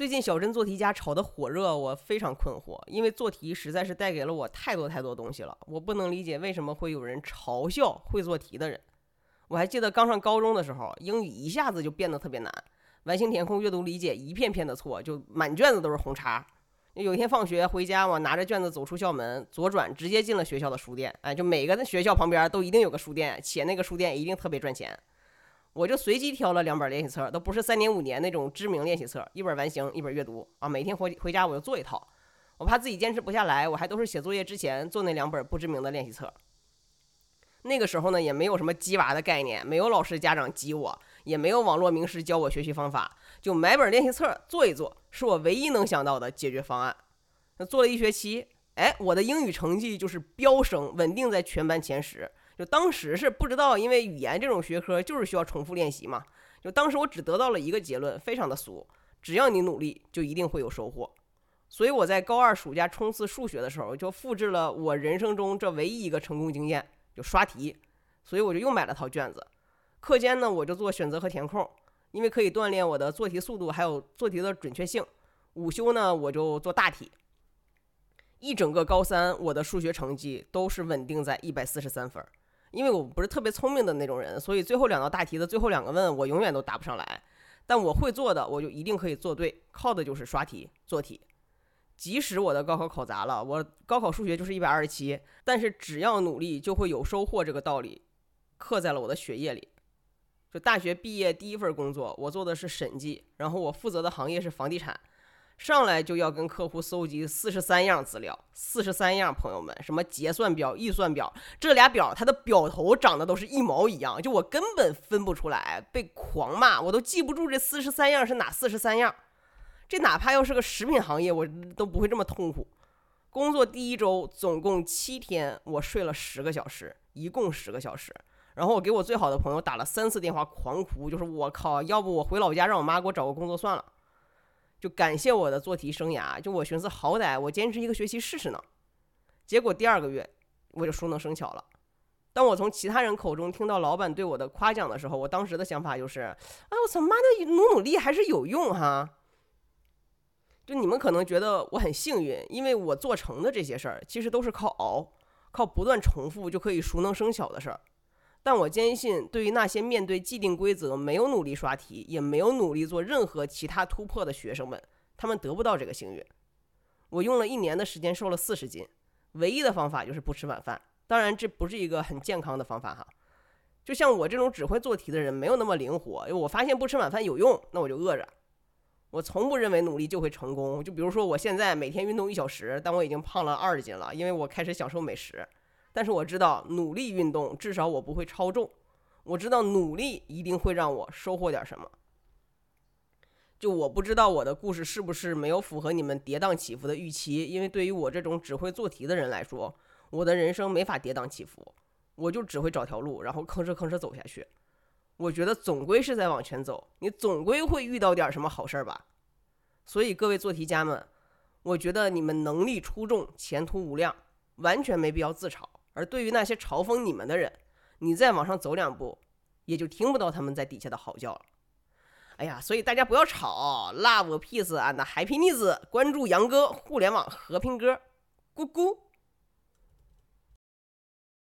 最近小镇做题家炒得火热，我非常困惑，因为做题实在是带给了我太多太多东西了，我不能理解为什么会有人嘲笑会做题的人。我还记得刚上高中的时候，英语一下子就变得特别难，完形填空、阅读理解一片片的错，就满卷子都是红叉。有一天放学回家，我拿着卷子走出校门，左转直接进了学校的书店。哎，就每个学校旁边都一定有个书店，且那个书店一定特别赚钱。我就随机挑了两本练习册，都不是三年五年那种知名练习册，一本完形，一本阅读啊。每天回回家我就做一套，我怕自己坚持不下来，我还都是写作业之前做那两本不知名的练习册。那个时候呢，也没有什么鸡娃的概念，没有老师家长激我，也没有网络名师教我学习方法，就买本练习册做一做，是我唯一能想到的解决方案。那做了一学期，哎，我的英语成绩就是飙升，稳定在全班前十。就当时是不知道，因为语言这种学科就是需要重复练习嘛。就当时我只得到了一个结论，非常的俗：只要你努力，就一定会有收获。所以我在高二暑假冲刺数学的时候，就复制了我人生中这唯一一个成功经验，就刷题。所以我就又买了套卷子。课间呢，我就做选择和填空，因为可以锻炼我的做题速度，还有做题的准确性。午休呢，我就做大题。一整个高三，我的数学成绩都是稳定在一百四十三分。因为我不是特别聪明的那种人，所以最后两道大题的最后两个问我永远都答不上来。但我会做的，我就一定可以做对，靠的就是刷题做题。即使我的高考考砸了，我高考数学就是一百二十七，但是只要努力就会有收获，这个道理刻在了我的血液里。就大学毕业第一份工作，我做的是审计，然后我负责的行业是房地产。上来就要跟客户搜集四十三样资料，四十三样，朋友们，什么结算表、预算表，这俩表它的表头长得都是一毛一样，就我根本分不出来，被狂骂，我都记不住这四十三样是哪四十三样。这哪怕要是个食品行业，我都不会这么痛苦。工作第一周总共七天，我睡了十个小时，一共十个小时。然后我给我最好的朋友打了三次电话，狂哭，就是我靠，要不我回老家让我妈给我找个工作算了。就感谢我的做题生涯，就我寻思好歹我坚持一个学期试试呢，结果第二个月我就熟能生巧了。当我从其他人口中听到老板对我的夸奖的时候，我当时的想法就是：哎，我操妈的，努努力还是有用哈。就你们可能觉得我很幸运，因为我做成的这些事儿，其实都是靠熬，靠不断重复就可以熟能生巧的事儿。但我坚信，对于那些面对既定规则没有努力刷题，也没有努力做任何其他突破的学生们，他们得不到这个幸运。我用了一年的时间瘦了四十斤，唯一的方法就是不吃晚饭。当然，这不是一个很健康的方法哈。就像我这种只会做题的人，没有那么灵活。我发现不吃晚饭有用，那我就饿着。我从不认为努力就会成功。就比如说，我现在每天运动一小时，但我已经胖了二十斤了，因为我开始享受美食。但是我知道努力运动，至少我不会超重。我知道努力一定会让我收获点什么。就我不知道我的故事是不是没有符合你们跌宕起伏的预期，因为对于我这种只会做题的人来说，我的人生没法跌宕起伏，我就只会找条路，然后吭哧吭哧走下去。我觉得总归是在往前走，你总归会遇到点什么好事儿吧。所以各位做题家们，我觉得你们能力出众，前途无量，完全没必要自嘲。而对于那些嘲讽你们的人，你再往上走两步，也就听不到他们在底下的嚎叫了。哎呀，所以大家不要吵，Love Peace and Happiness，关注杨哥互联网和平鸽，咕咕。